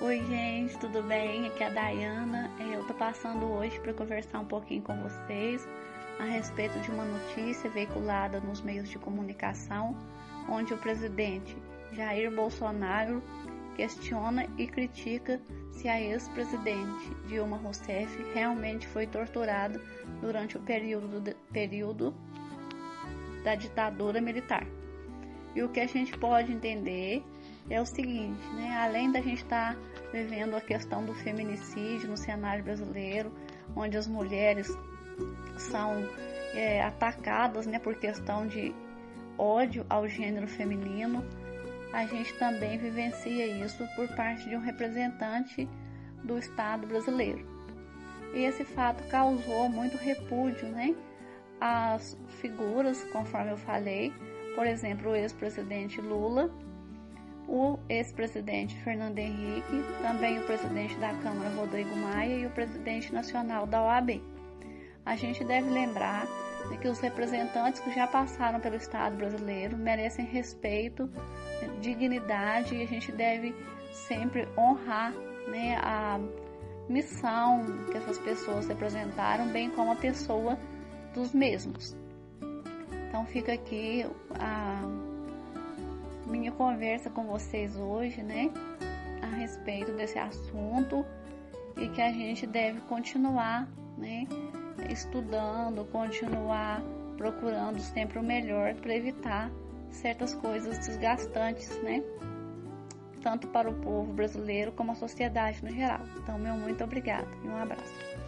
Oi, gente, tudo bem? Aqui é a Dayana. É, eu tô passando hoje para conversar um pouquinho com vocês a respeito de uma notícia veiculada nos meios de comunicação, onde o presidente Jair Bolsonaro questiona e critica se a ex-presidente Dilma Rousseff realmente foi torturada durante o período, de, período da ditadura militar. E o que a gente pode entender é o seguinte, né? Além da gente estar tá vivendo a questão do feminicídio no cenário brasileiro, onde as mulheres são é, atacadas, né, por questão de ódio ao gênero feminino, a gente também vivencia isso por parte de um representante do Estado brasileiro. E esse fato causou muito repúdio, né? As figuras, conforme eu falei, por exemplo, o ex-presidente Lula o ex-presidente Fernando Henrique, também o presidente da Câmara Rodrigo Maia e o presidente nacional da OAB. A gente deve lembrar de que os representantes que já passaram pelo Estado brasileiro merecem respeito, dignidade e a gente deve sempre honrar né, a missão que essas pessoas representaram, bem como a pessoa dos mesmos. Então fica aqui a minha conversa com vocês hoje, né, a respeito desse assunto e que a gente deve continuar, né, estudando, continuar procurando sempre o melhor para evitar certas coisas desgastantes, né, tanto para o povo brasileiro como a sociedade no geral. Então, meu muito obrigada e um abraço.